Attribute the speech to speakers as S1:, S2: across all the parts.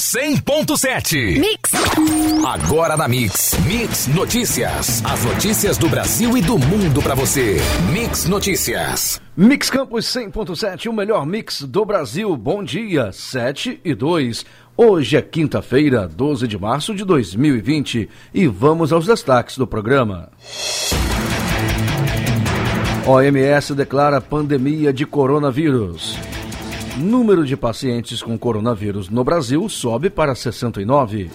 S1: 100.7.
S2: Mix.
S1: Agora na Mix. Mix Notícias. As notícias do Brasil e do mundo para você. Mix Notícias.
S3: Mix Campos 100.7, o melhor mix do Brasil. Bom dia, 7 e 2. Hoje é quinta-feira, 12 de março de 2020 e vamos aos destaques do programa. OMS declara pandemia de coronavírus. Número de pacientes com coronavírus no Brasil sobe para 69.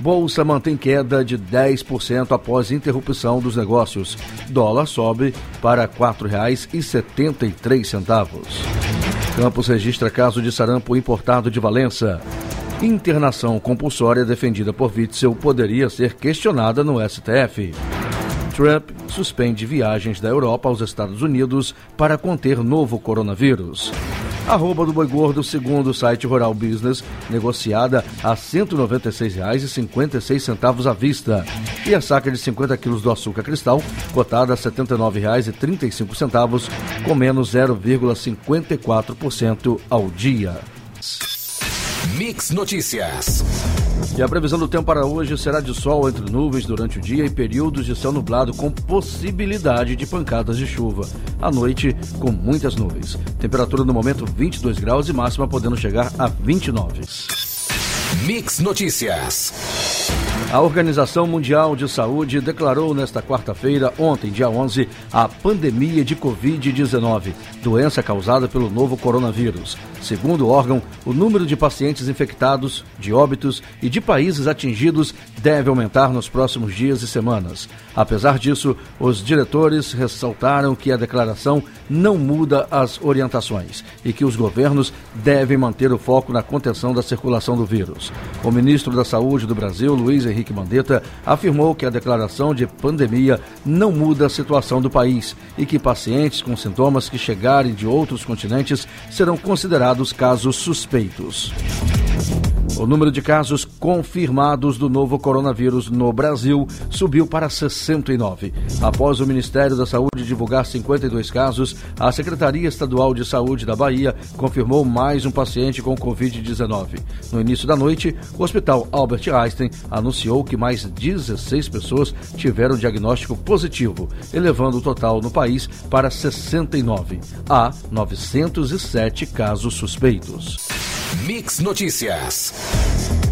S3: Bolsa mantém queda de 10% após interrupção dos negócios. Dólar sobe para R$ 4,73. Campos registra caso de sarampo importado de Valença. Internação compulsória defendida por Witzel poderia ser questionada no STF. Trump suspende viagens da Europa aos Estados Unidos para conter novo coronavírus. Arroba do boi gordo, segundo o site Rural Business, negociada a R$ 196,56 à vista. E a saca de 50 quilos do açúcar cristal, cotada a R$ 79,35, com menos 0,54% ao dia.
S1: Mix Notícias.
S3: E a previsão do tempo para hoje será de sol entre nuvens durante o dia e períodos de céu nublado com possibilidade de pancadas de chuva. À noite, com muitas nuvens. Temperatura no momento 22 graus e máxima podendo chegar a 29.
S1: Mix Notícias.
S3: A Organização Mundial de Saúde declarou nesta quarta-feira, ontem, dia 11, a pandemia de Covid-19, doença causada pelo novo coronavírus. Segundo o órgão, o número de pacientes infectados, de óbitos e de países atingidos deve aumentar nos próximos dias e semanas. Apesar disso, os diretores ressaltaram que a declaração não muda as orientações e que os governos devem manter o foco na contenção da circulação do vírus. O ministro da Saúde do Brasil, Luiz Henrique Mandetta, afirmou que a declaração de pandemia não muda a situação do país e que pacientes com sintomas que chegarem de outros continentes serão considerados casos suspeitos. O número de casos confirmados do novo coronavírus no Brasil subiu para 69. Após o Ministério da Saúde divulgar 52 casos, a Secretaria Estadual de Saúde da Bahia confirmou mais um paciente com Covid-19. No início da noite, o Hospital Albert Einstein anunciou que mais 16 pessoas tiveram diagnóstico positivo, elevando o total no país para 69. Há 907 casos suspeitos.
S1: Mix Notícias.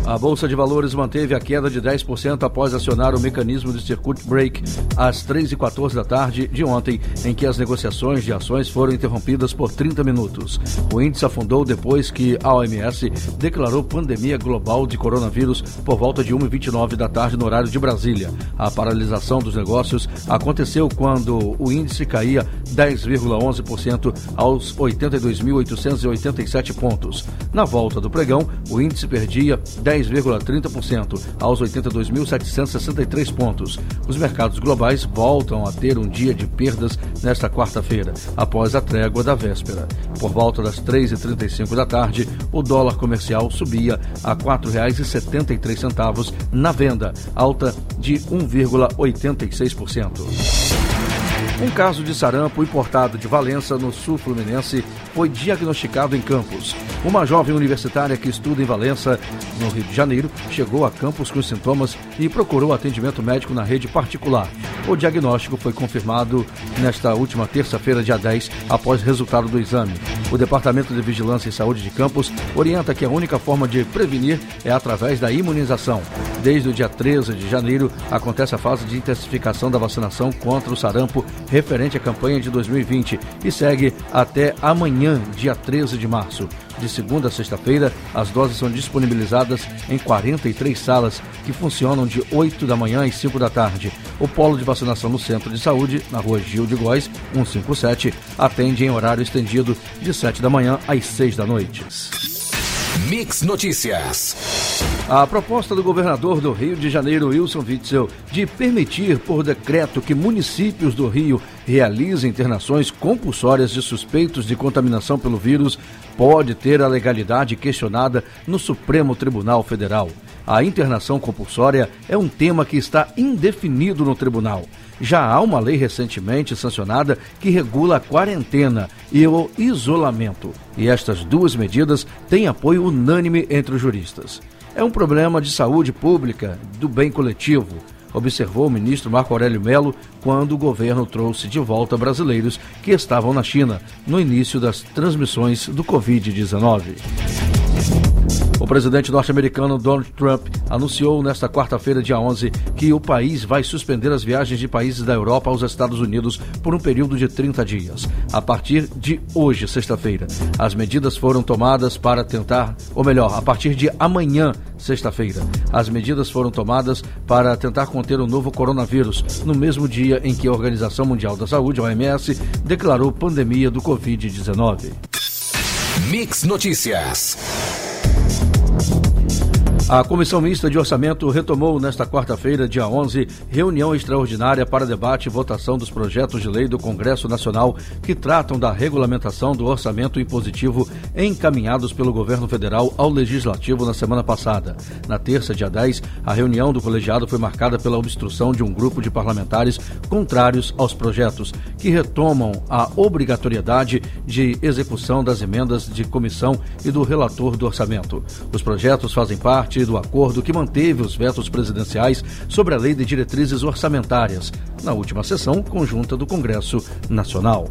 S3: A Bolsa de Valores manteve a queda de 10% após acionar o mecanismo de circuit break às 3h14 da tarde de ontem, em que as negociações de ações foram interrompidas por 30 minutos. O índice afundou depois que a OMS declarou pandemia global de coronavírus por volta de 1h29 da tarde no horário de Brasília. A paralisação dos negócios aconteceu quando o índice caía 10,11% aos 82.887 pontos. Na volta do pregão, o índice perdia 10,30% aos 82.763 pontos. Os mercados globais voltam a ter um dia de perdas nesta quarta-feira, após a trégua da véspera. Por volta das 3h35 da tarde, o dólar comercial subia a R$ 4,73 na venda, alta de 1,86%. Um caso de sarampo importado de Valença, no sul fluminense, foi diagnosticado em Campos. Uma jovem universitária que estuda em Valença, no Rio de Janeiro, chegou a Campos com sintomas e procurou atendimento médico na rede particular. O diagnóstico foi confirmado nesta última terça-feira, dia 10, após resultado do exame. O Departamento de Vigilância e Saúde de Campos orienta que a única forma de prevenir é através da imunização. Desde o dia 13 de janeiro, acontece a fase de intensificação da vacinação contra o sarampo referente à campanha de 2020 e segue até amanhã, dia 13 de março. De segunda a sexta-feira, as doses são disponibilizadas em 43 salas que funcionam de 8 da manhã às 5 da tarde. O polo de vacinação no Centro de Saúde, na rua Gil de Góis, 157, atende em horário estendido de 7 da manhã às 6 da noite.
S1: Mix Notícias.
S3: A proposta do governador do Rio de Janeiro, Wilson Witzel, de permitir por decreto que municípios do Rio realiza internações compulsórias de suspeitos de contaminação pelo vírus pode ter a legalidade questionada no Supremo Tribunal Federal. A internação compulsória é um tema que está indefinido no tribunal. Já há uma lei recentemente sancionada que regula a quarentena e o isolamento, e estas duas medidas têm apoio unânime entre os juristas. É um problema de saúde pública, do bem coletivo, observou o ministro Marco Aurélio Melo quando o governo trouxe de volta brasileiros que estavam na China no início das transmissões do Covid-19. O presidente norte-americano Donald Trump anunciou nesta quarta-feira, dia 11, que o país vai suspender as viagens de países da Europa aos Estados Unidos por um período de 30 dias. A partir de hoje, sexta-feira, as medidas foram tomadas para tentar, ou melhor, a partir de amanhã, sexta-feira, as medidas foram tomadas para tentar conter o novo coronavírus, no mesmo dia em que a Organização Mundial da Saúde, OMS, declarou pandemia do Covid-19.
S1: Mix Notícias.
S3: A Comissão Mista de Orçamento retomou nesta quarta-feira, dia 11, reunião extraordinária para debate e votação dos projetos de lei do Congresso Nacional que tratam da regulamentação do orçamento impositivo encaminhados pelo governo federal ao Legislativo na semana passada. Na terça, dia 10, a reunião do colegiado foi marcada pela obstrução de um grupo de parlamentares contrários aos projetos, que retomam a obrigatoriedade de execução das emendas de comissão e do relator do orçamento. Os projetos fazem parte parte do acordo que manteve os vetos presidenciais sobre a Lei de Diretrizes Orçamentárias, na última sessão conjunta do Congresso Nacional.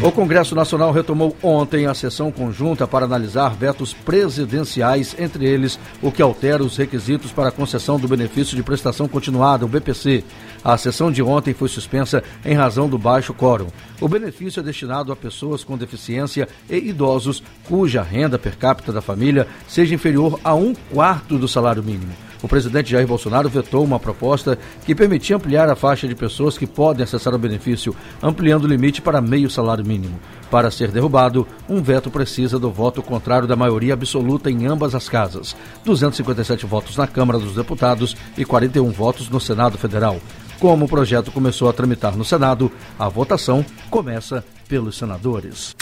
S3: O Congresso Nacional retomou ontem a sessão conjunta para analisar vetos presidenciais, entre eles o que altera os requisitos para a concessão do benefício de prestação continuada, o BPC. A sessão de ontem foi suspensa em razão do baixo quórum. O benefício é destinado a pessoas com deficiência e idosos cuja renda per capita da família seja inferior a um quarto do salário mínimo. O presidente Jair Bolsonaro vetou uma proposta que permitia ampliar a faixa de pessoas que podem acessar o benefício, ampliando o limite para meio salário mínimo. Para ser derrubado, um veto precisa do voto contrário da maioria absoluta em ambas as casas: 257 votos na Câmara dos Deputados e 41 votos no Senado Federal. Como o projeto começou a tramitar no Senado, a votação começa pelos senadores.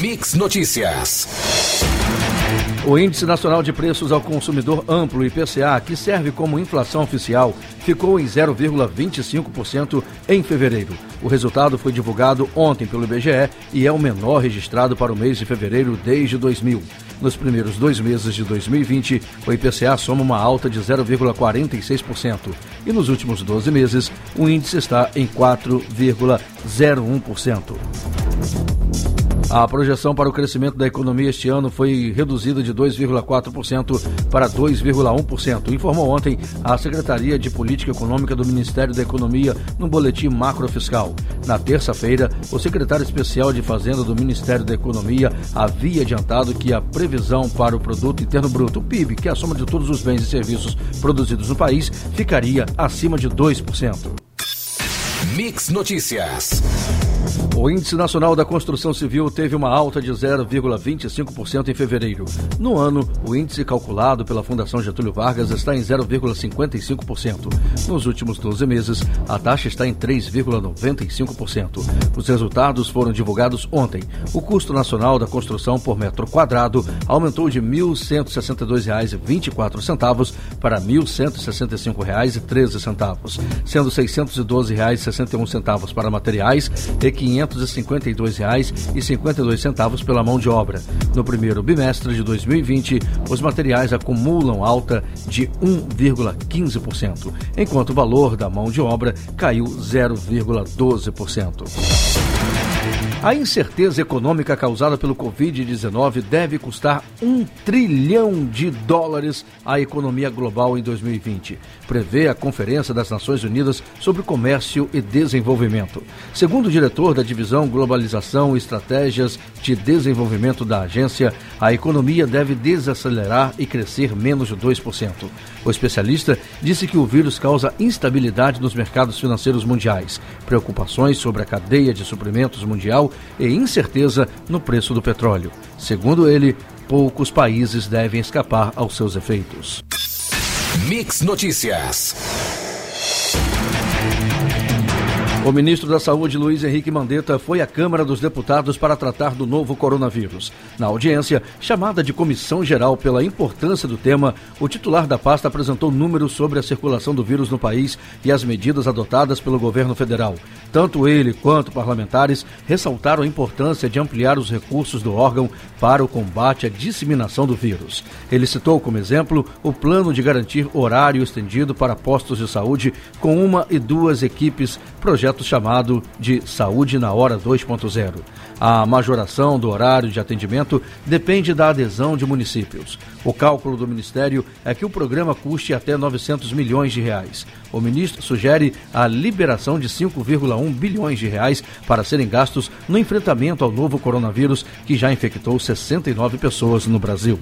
S1: Mix Notícias.
S3: O Índice Nacional de Preços ao Consumidor Amplo, IPCA, que serve como inflação oficial, ficou em 0,25% em fevereiro. O resultado foi divulgado ontem pelo IBGE e é o menor registrado para o mês de fevereiro desde 2000. Nos primeiros dois meses de 2020, o IPCA soma uma alta de 0,46%. E nos últimos 12 meses, o índice está em 4,01%. A projeção para o crescimento da economia este ano foi reduzida de 2,4% para 2,1%, informou ontem a Secretaria de Política Econômica do Ministério da Economia no boletim macrofiscal. Na terça-feira, o secretário especial de Fazenda do Ministério da Economia havia adiantado que a previsão para o produto interno bruto, o PIB, que é a soma de todos os bens e serviços produzidos no país, ficaria acima de 2%.
S1: Mix Notícias.
S3: O Índice Nacional da Construção Civil teve uma alta de 0,25% em fevereiro. No ano, o índice calculado pela Fundação Getúlio Vargas está em 0,55%. Nos últimos 12 meses, a taxa está em 3,95%. Os resultados foram divulgados ontem. O custo nacional da construção por metro quadrado aumentou de R$ 1.162,24 para R$ 1.165,13, sendo R$ 612,61 para materiais e R$ 552,52 pela mão de obra. No primeiro bimestre de 2020, os materiais acumulam alta de 1,15%, enquanto o valor da mão de obra caiu 0,12%. A incerteza econômica causada pelo Covid-19 deve custar um trilhão de dólares à economia global em 2020, prevê a Conferência das Nações Unidas sobre Comércio e Desenvolvimento. Segundo o diretor da Divisão Globalização e Estratégias de Desenvolvimento da agência, a economia deve desacelerar e crescer menos de 2%. O especialista disse que o vírus causa instabilidade nos mercados financeiros mundiais, preocupações sobre a cadeia de suprimentos mundial e incerteza no preço do petróleo. Segundo ele, poucos países devem escapar aos seus efeitos.
S1: Mix Notícias.
S3: O ministro da Saúde, Luiz Henrique Mandetta, foi à Câmara dos Deputados para tratar do novo coronavírus. Na audiência, chamada de comissão geral pela importância do tema, o titular da pasta apresentou números sobre a circulação do vírus no país e as medidas adotadas pelo governo federal. Tanto ele quanto parlamentares ressaltaram a importância de ampliar os recursos do órgão para o combate à disseminação do vírus. Ele citou como exemplo o plano de garantir horário estendido para postos de saúde com uma e duas equipes, projeto chamado de Saúde na Hora 2.0. A majoração do horário de atendimento depende da adesão de municípios. O cálculo do Ministério é que o programa custe até 900 milhões de reais. O ministro sugere a liberação de 5,1 bilhões de reais para serem gastos no enfrentamento ao novo coronavírus, que já infectou 69 pessoas no Brasil.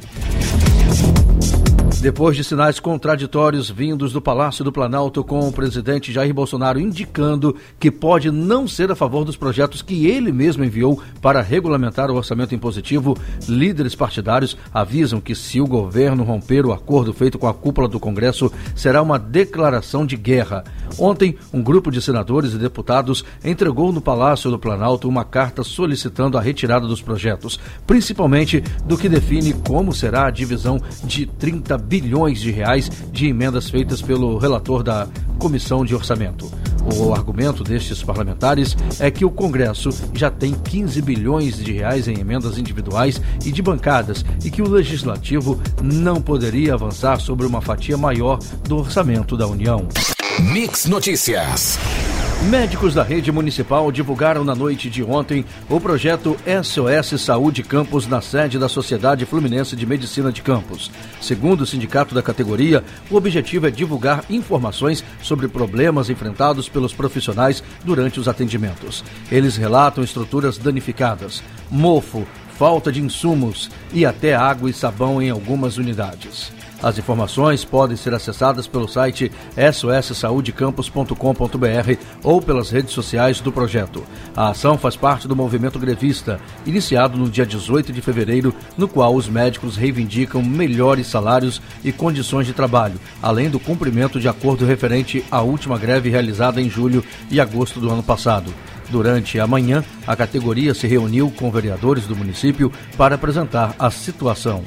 S3: Depois de sinais contraditórios vindos do Palácio do Planalto com o presidente Jair Bolsonaro indicando que pode não ser a favor dos projetos que ele mesmo enviou para regulamentar o orçamento impositivo, líderes partidários avisam que se o governo romper o acordo feito com a cúpula do Congresso, será uma declaração de guerra. Ontem, um grupo de senadores e deputados entregou no Palácio do Planalto uma carta solicitando a retirada dos projetos, principalmente do que define como será a divisão de 30 bilhões de reais de emendas feitas pelo relator da Comissão de Orçamento. O argumento destes parlamentares é que o Congresso já tem 15 bilhões de reais em emendas individuais e de bancadas e que o Legislativo não poderia avançar sobre uma fatia maior do orçamento da União.
S1: Mix Notícias.
S3: Médicos da rede municipal divulgaram na noite de ontem o projeto SOS Saúde Campos na sede da Sociedade Fluminense de Medicina de Campos. Segundo o sindicato da categoria, o objetivo é divulgar informações sobre problemas enfrentados pelos profissionais durante os atendimentos. Eles relatam estruturas danificadas, mofo, falta de insumos e até água e sabão em algumas unidades. As informações podem ser acessadas pelo site sossaudecampus.com.br ou pelas redes sociais do projeto. A ação faz parte do movimento grevista, iniciado no dia 18 de fevereiro, no qual os médicos reivindicam melhores salários e condições de trabalho, além do cumprimento de acordo referente à última greve realizada em julho e agosto do ano passado. Durante a manhã, a categoria se reuniu com vereadores do município para apresentar a situação.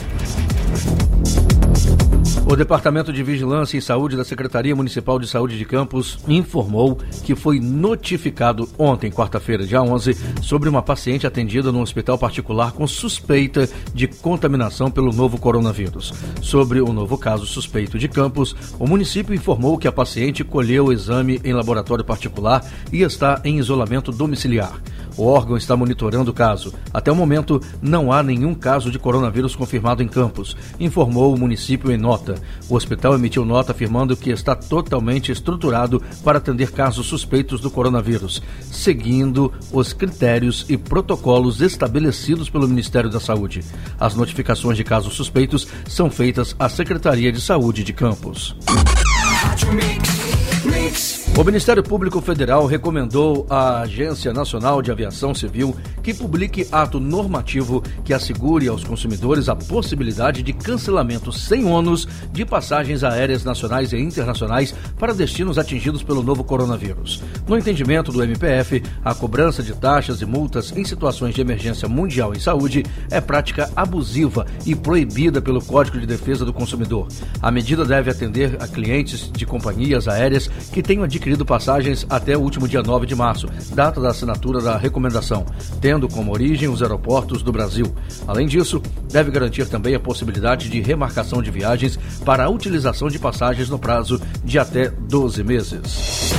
S3: O Departamento de Vigilância e Saúde da Secretaria Municipal de Saúde de Campos informou que foi notificado ontem, quarta-feira, dia 11, sobre uma paciente atendida num hospital particular com suspeita de contaminação pelo novo coronavírus. Sobre o novo caso suspeito de Campos, o município informou que a paciente colheu o exame em laboratório particular e está em isolamento domiciliar. O órgão está monitorando o caso. Até o momento, não há nenhum caso de coronavírus confirmado em Campos, informou o município em nota. O hospital emitiu nota afirmando que está totalmente estruturado para atender casos suspeitos do coronavírus, seguindo os critérios e protocolos estabelecidos pelo Ministério da Saúde. As notificações de casos suspeitos são feitas à Secretaria de Saúde de Campos. O Ministério Público Federal recomendou à Agência Nacional de Aviação Civil que publique ato normativo que assegure aos consumidores a possibilidade de cancelamento sem ônus de passagens aéreas nacionais e internacionais para destinos atingidos pelo novo coronavírus. No entendimento do MPF, a cobrança de taxas e multas em situações de emergência mundial em saúde é prática abusiva e proibida pelo Código de Defesa do Consumidor. A medida deve atender a clientes de companhias aéreas que tenham adquirido adquirido passagens até o último dia 9 de março, data da assinatura da recomendação, tendo como origem os aeroportos do Brasil. Além disso, deve garantir também a possibilidade de remarcação de viagens para a utilização de passagens no prazo de até 12 meses.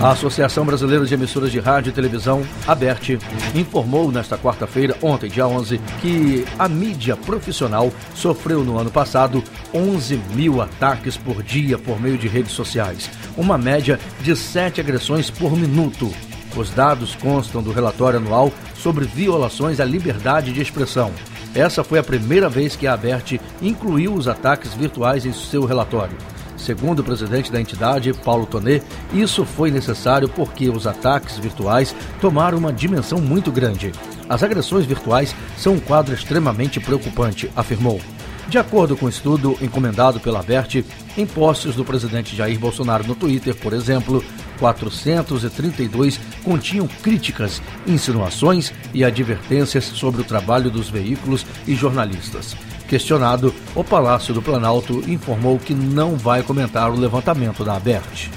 S3: A Associação Brasileira de Emissoras de Rádio e Televisão, ABERT, informou nesta quarta-feira, ontem, dia 11, que a mídia profissional sofreu no ano passado 11 mil ataques por dia por meio de redes sociais, uma média de sete agressões por minuto. Os dados constam do relatório anual sobre violações à liberdade de expressão. Essa foi a primeira vez que a ABERT incluiu os ataques virtuais em seu relatório. Segundo o presidente da entidade, Paulo Tonet, isso foi necessário porque os ataques virtuais tomaram uma dimensão muito grande. As agressões virtuais são um quadro extremamente preocupante, afirmou. De acordo com o um estudo encomendado pela Aberte, em posts do presidente Jair Bolsonaro no Twitter, por exemplo, 432 continham críticas, insinuações e advertências sobre o trabalho dos veículos e jornalistas. Questionado, o Palácio do Planalto informou que não vai comentar o levantamento da Aberte.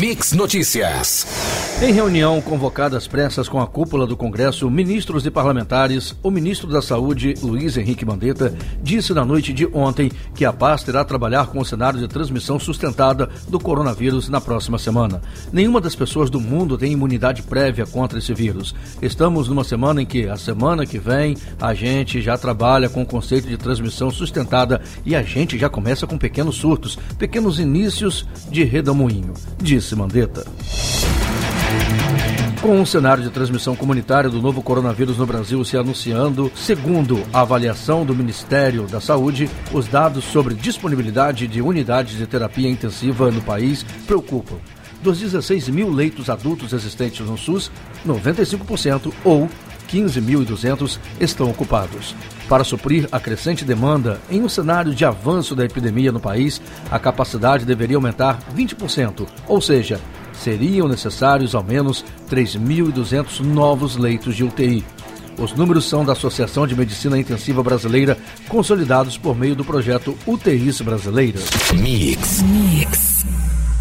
S1: Mix Notícias.
S3: Em reunião convocada às pressas com a cúpula do Congresso, ministros e parlamentares, o ministro da Saúde, Luiz Henrique Mandetta, disse na noite de ontem que a paz terá trabalhar com o cenário de transmissão sustentada do coronavírus na próxima semana. Nenhuma das pessoas do mundo tem imunidade prévia contra esse vírus. Estamos numa semana em que, a semana que vem, a gente já trabalha com o conceito de transmissão sustentada e a gente já começa com pequenos surtos, pequenos inícios de redemoinho, disse Mandetta. Com um cenário de transmissão comunitária do novo coronavírus no Brasil se anunciando, segundo a avaliação do Ministério da Saúde, os dados sobre disponibilidade de unidades de terapia intensiva no país preocupam. Dos 16 mil leitos adultos existentes no SUS, 95% ou 15.200 estão ocupados. Para suprir a crescente demanda, em um cenário de avanço da epidemia no país, a capacidade deveria aumentar 20%, ou seja, seriam necessários ao menos 3.200 novos leitos de UTI. Os números são da Associação de Medicina Intensiva Brasileira, consolidados por meio do projeto UTIs Brasileiras.
S1: Mix. Mix.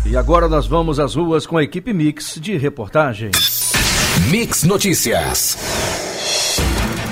S3: E agora nós vamos às ruas com a equipe Mix de reportagem.
S1: Mix Notícias.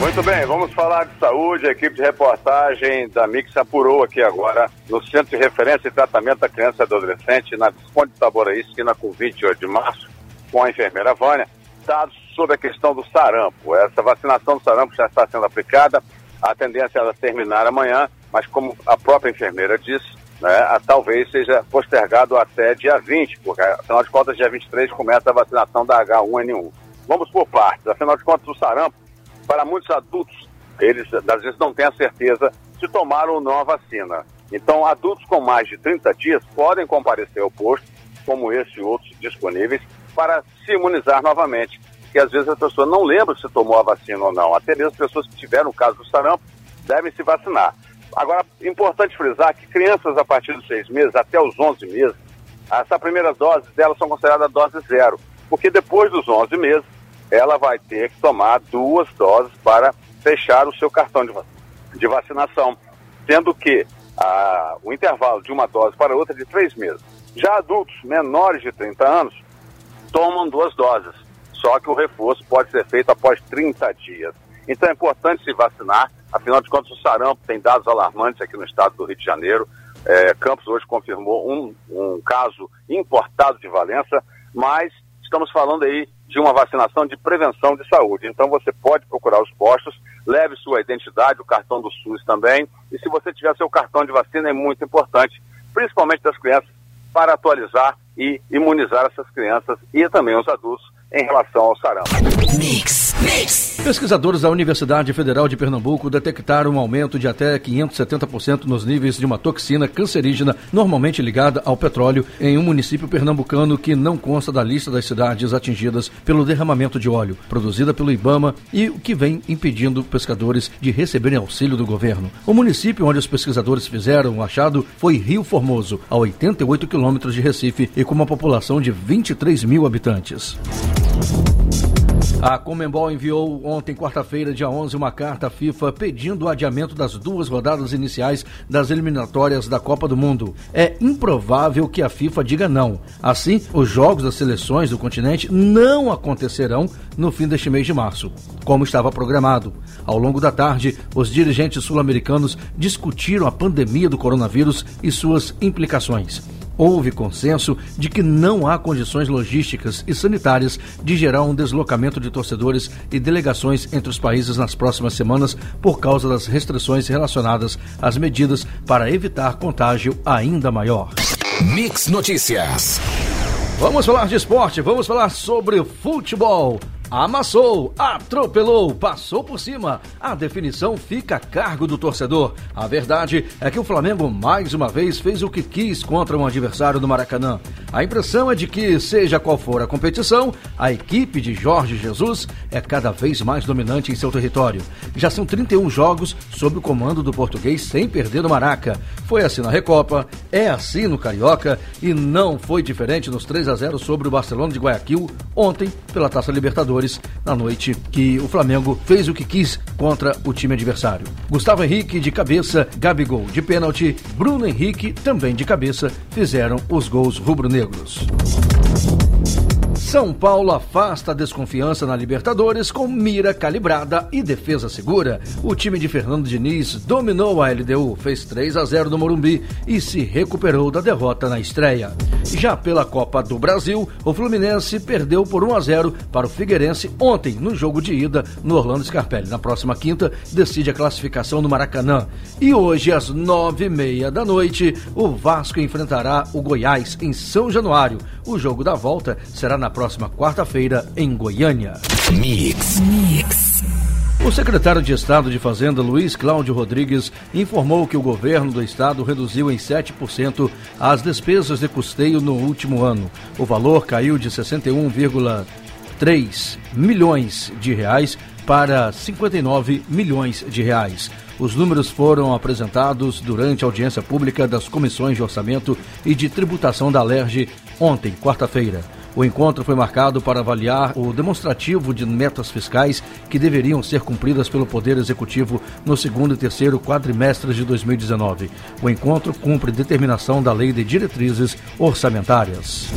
S2: Muito bem, vamos falar de saúde. A equipe de reportagem da Mix apurou aqui agora no Centro de Referência e Tratamento da Criança e Adolescente, na Visconde Taboraí, esquina com 28 de março, com a enfermeira Vânia, dados sobre a questão do sarampo. Essa vacinação do sarampo já está sendo aplicada, a tendência é ela terminar amanhã, mas como a própria enfermeira disse, né, a, talvez seja postergado até dia 20, porque afinal de contas, dia 23 começa a vacinação da H1N1. Vamos por partes, afinal de contas, o sarampo para muitos adultos, eles às vezes não têm a certeza se tomaram ou não a vacina. Então, adultos com mais de 30 dias podem comparecer ao posto, como esse e outros disponíveis, para se imunizar novamente. Porque às vezes a pessoa não lembra se tomou a vacina ou não. Até mesmo pessoas que tiveram o caso do sarampo devem se vacinar. Agora, importante frisar que crianças a partir dos seis meses até os 11 meses, essa primeira dose delas são consideradas dose zero, porque depois dos 11 meses ela vai ter que tomar duas doses para fechar o seu cartão de, vacinação, sendo que a, o intervalo de uma dose para outra é de três meses. Já adultos menores de 30 anos tomam duas doses, só que o reforço pode ser feito após 30 dias. Então é importante se vacinar, afinal de contas o sarampo tem dados alarmantes aqui no estado do Rio de Janeiro. É, Campos hoje confirmou um, um caso importado de Valença, mas estamos falando aí de uma vacinação de prevenção de saúde. Então você pode procurar os postos, leve sua identidade, o cartão do SUS também. E se você tiver seu cartão de vacina, é muito importante, principalmente das crianças, para atualizar e imunizar essas crianças e também os adultos em relação ao sarampo.
S1: Mix,
S3: Pesquisadores da Universidade Federal de Pernambuco detectaram um aumento de até 570% nos níveis de uma toxina cancerígena normalmente ligada ao petróleo em um município pernambucano que não consta da lista das cidades atingidas pelo derramamento de óleo, produzida pelo IBAMA e o que vem impedindo pescadores de receberem auxílio do governo. O município onde os pesquisadores fizeram o achado foi Rio Formoso, a 88 quilômetros de Recife e com uma população de 23 mil habitantes. A Comembol enviou ontem, quarta-feira, dia 11, uma carta à FIFA pedindo o adiamento das duas rodadas iniciais das eliminatórias da Copa do Mundo. É improvável que a FIFA diga não. Assim, os jogos das seleções do continente não acontecerão no fim deste mês de março, como estava programado. Ao longo da tarde, os dirigentes sul-americanos discutiram a pandemia do coronavírus e suas implicações houve consenso de que não há condições logísticas e sanitárias de gerar um deslocamento de torcedores e delegações entre os países nas próximas semanas por causa das restrições relacionadas às medidas para evitar contágio ainda maior.
S1: Mix Notícias.
S3: Vamos falar de esporte, vamos falar sobre futebol. Amassou, atropelou, passou por cima. A definição fica a cargo do torcedor. A verdade é que o Flamengo mais uma vez fez o que quis contra um adversário do Maracanã. A impressão é de que, seja qual for a competição, a equipe de Jorge Jesus é cada vez mais dominante em seu território. Já são 31 jogos sob o comando do português sem perder no Maraca. Foi assim na Recopa, é assim no Carioca e não foi diferente nos 3 a 0 sobre o Barcelona de Guayaquil ontem pela Taça Libertadores na noite que o Flamengo fez o que quis contra o time adversário. Gustavo Henrique de cabeça, Gabigol de pênalti, Bruno Henrique também de cabeça fizeram os gols rubro-negros. São Paulo afasta a desconfiança na Libertadores com mira calibrada e defesa segura. O time de Fernando Diniz dominou a LDU, fez 3 a 0 no Morumbi e se recuperou da derrota na estreia. Já pela Copa do Brasil, o Fluminense perdeu por 1 a 0 para o Figueirense ontem no jogo de ida no Orlando Scarpelli. Na próxima quinta decide a classificação no Maracanã. E hoje às nove e meia da noite, o Vasco enfrentará o Goiás em São Januário. O jogo da volta será na próxima quarta-feira em Goiânia. Mix. Mix. O secretário de Estado de Fazenda, Luiz Cláudio Rodrigues, informou que o governo do estado reduziu em 7% as despesas de custeio no último ano. O valor caiu de 61,3 milhões de reais para 59 milhões de reais. Os números foram apresentados durante a audiência pública das comissões de orçamento e de tributação da LERJ ontem, quarta-feira. O encontro foi marcado para avaliar o demonstrativo de metas fiscais que deveriam ser cumpridas pelo Poder Executivo no segundo e terceiro quadrimestres de 2019. O encontro cumpre determinação da Lei de Diretrizes Orçamentárias.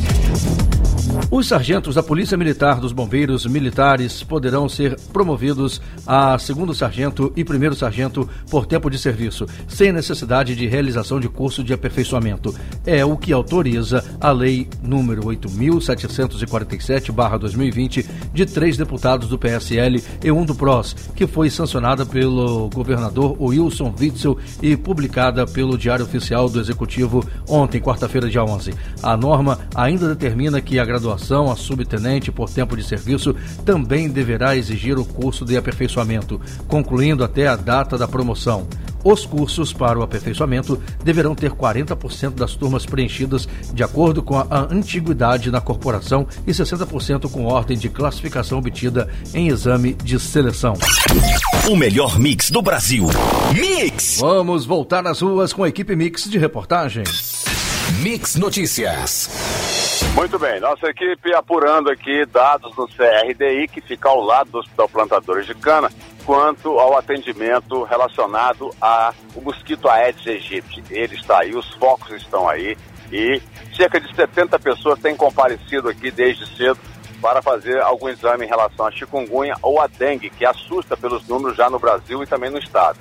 S3: Os sargentos da Polícia Militar dos Bombeiros Militares poderão ser promovidos a segundo sargento e primeiro sargento por tempo de serviço, sem necessidade de realização de curso de aperfeiçoamento. É o que autoriza a Lei número 8.747-2020 de três deputados do PSL e um do PROS, que foi sancionada pelo governador Wilson Witzel e publicada pelo Diário Oficial do Executivo ontem, quarta-feira, dia 11. A norma ainda determina que a graduação graduação a subtenente por tempo de serviço também deverá exigir o curso de aperfeiçoamento, concluindo até a data da promoção. Os cursos para o aperfeiçoamento deverão ter 40% das turmas preenchidas de acordo com a antiguidade na corporação e 60% com ordem de classificação obtida em exame de seleção.
S1: O melhor mix do Brasil. Mix!
S3: Vamos voltar às ruas com a equipe Mix de reportagem.
S1: Mix Notícias.
S2: Muito bem, nossa equipe apurando aqui dados do CRDI, que fica ao lado do Hospital Plantadores de Cana, quanto ao atendimento relacionado ao mosquito Aedes aegypti. Ele está aí, os focos estão aí e cerca de 70 pessoas têm comparecido aqui desde cedo para fazer algum exame em relação à chikungunya ou à dengue, que assusta pelos números já no Brasil e também no estado.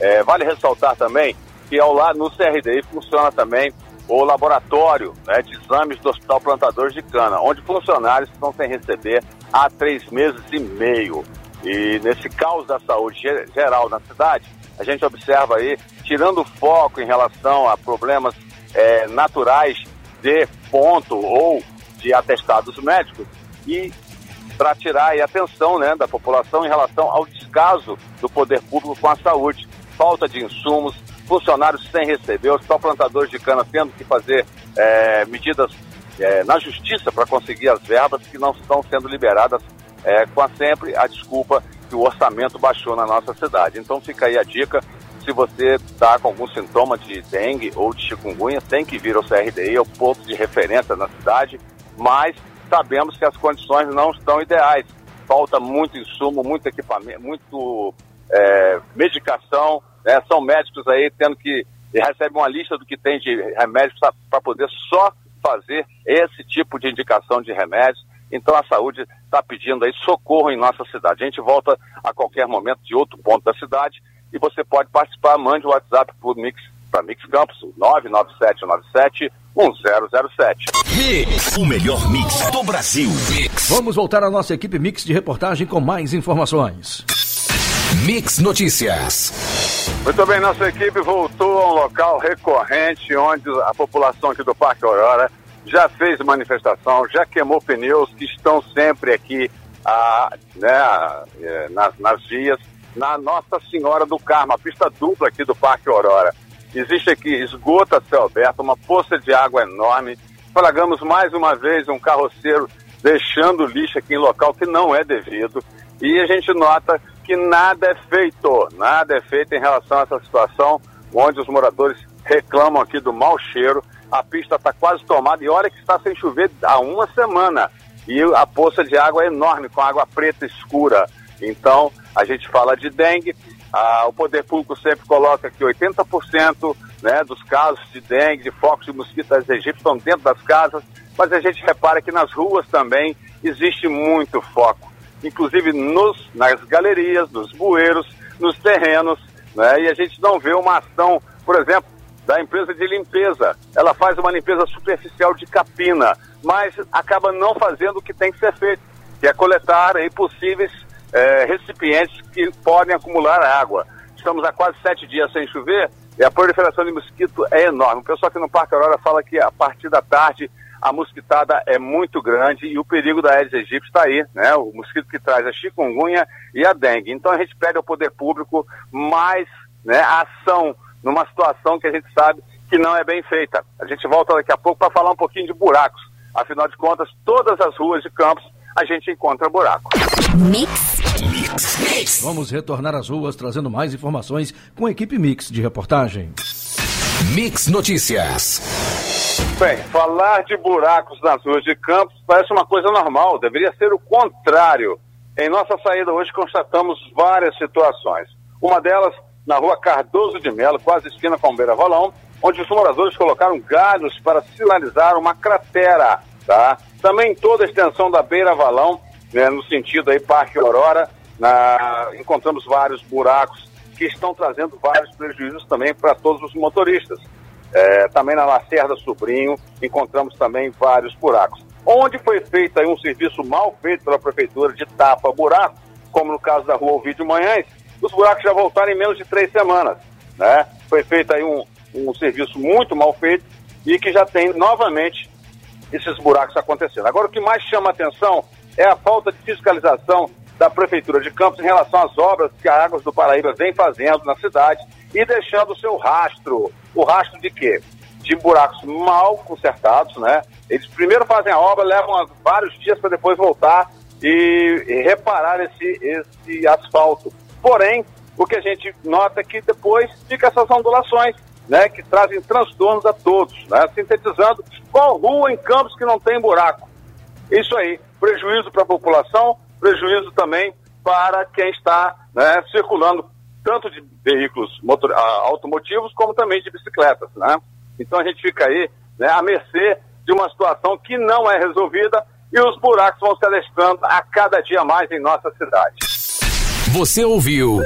S2: É, vale ressaltar também que ao lado no CRDI funciona também o laboratório né, de exames do Hospital Plantadores de Cana, onde funcionários estão sem receber há três meses e meio. E nesse caos da saúde geral na cidade, a gente observa aí, tirando foco em relação a problemas é, naturais de ponto ou de atestados médicos, e para tirar a atenção né, da população em relação ao descaso do poder público com a saúde, falta de insumos, funcionários sem receber, os plantadores de cana tendo que fazer é, medidas é, na justiça para conseguir as verbas que não estão sendo liberadas é, com a sempre a desculpa que o orçamento baixou na nossa cidade. Então fica aí a dica, se você está com algum sintoma de dengue ou de chikungunya, tem que vir ao CRDI, é o ponto de referência na cidade, mas sabemos que as condições não estão ideais. Falta muito insumo, muito equipamento, muito é, medicação, né? São médicos aí tendo que recebem uma lista do que tem de remédios para poder só fazer esse tipo de indicação de remédios. Então a saúde está pedindo aí socorro em nossa cidade. A gente volta a qualquer momento de outro ponto da cidade e você pode participar, mande o WhatsApp para Mix, Mix Campus, 99797 1007.
S1: Mix, o melhor mix do Brasil.
S3: Mix. Vamos voltar à nossa equipe Mix de reportagem com mais informações.
S1: Mix Notícias.
S2: Muito bem, nossa equipe voltou a um local recorrente onde a população aqui do Parque Aurora já fez manifestação, já queimou pneus que estão sempre aqui a, né, é, nas, nas vias, na Nossa Senhora do Carmo, a pista dupla aqui do Parque Aurora. Existe aqui esgoto a céu aberto, uma poça de água enorme. Flagamos mais uma vez um carroceiro deixando lixo aqui em local que não é devido. E a gente nota que nada é feito, nada é feito em relação a essa situação, onde os moradores reclamam aqui do mau cheiro. A pista está quase tomada e olha que está sem chover há uma semana. E a poça de água é enorme, com água preta escura. Então, a gente fala de dengue, ah, o poder público sempre coloca que 80% né, dos casos de dengue, de focos de mosquitos egípcios estão dentro das casas, mas a gente repara que nas ruas também existe muito foco, inclusive nos, nas galerias, nos bueiros, nos terrenos, né, e a gente não vê uma ação, por exemplo, da empresa de limpeza. Ela faz uma limpeza superficial de capina, mas acaba não fazendo o que tem que ser feito, que é coletar aí possíveis é, recipientes que podem acumular água. Estamos há quase sete dias sem chover e a proliferação de mosquito é enorme. O pessoal aqui no Parque Aurora fala que a partir da tarde a mosquitada é muito grande e o perigo da Aedes aegypti está aí, né? O mosquito que traz a chikungunya e a dengue. Então a gente pede ao poder público mais né, ação numa situação que a gente sabe que não é bem feita. A gente volta daqui a pouco para falar um pouquinho de buracos. Afinal de contas, todas as ruas de Campos a gente encontra buraco.
S3: Mix. Mix. Mix. Vamos retornar às ruas trazendo mais informações com a equipe Mix de reportagem.
S1: Mix Notícias.
S2: Bem, falar de buracos nas ruas de Campos parece uma coisa normal, deveria ser o contrário. Em nossa saída hoje constatamos várias situações. Uma delas na rua Cardoso de Melo, quase esquina com Beira Rolão, onde os moradores colocaram galhos para sinalizar uma cratera, tá? Também toda a extensão da Beira Valão, né, no sentido aí Parque Aurora, na, encontramos vários buracos que estão trazendo vários prejuízos também para todos os motoristas. É, também na Lacerda Sobrinho encontramos também vários buracos. Onde foi feito aí um serviço mal feito pela prefeitura de tapa buraco, como no caso da rua Ovidio Manhães, os buracos já voltaram em menos de três semanas. Né? Foi feito aí um, um serviço muito mal feito e que já tem novamente esses buracos acontecendo. Agora, o que mais chama atenção é a falta de fiscalização da Prefeitura de Campos em relação às obras que a Águas do Paraíba vem fazendo na cidade e deixando o seu rastro. O rastro de quê? De buracos mal consertados, né? Eles primeiro fazem a obra, levam vários dias para depois voltar e, e, reparar esse, esse asfalto. Porém, o que a gente nota é que depois fica essas ondulações né, que trazem transtornos a todos, né, sintetizando qual rua em Campos que não tem buraco. Isso aí, prejuízo para a população, prejuízo também para quem está né, circulando, tanto de veículos motor, automotivos como também de bicicletas. Né? Então a gente fica aí né, à mercê de uma situação que não é resolvida e os buracos vão se adestrando a cada dia mais em nossa cidade.
S1: Você ouviu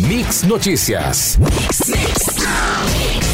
S1: Mix Notícias. Mix, mix.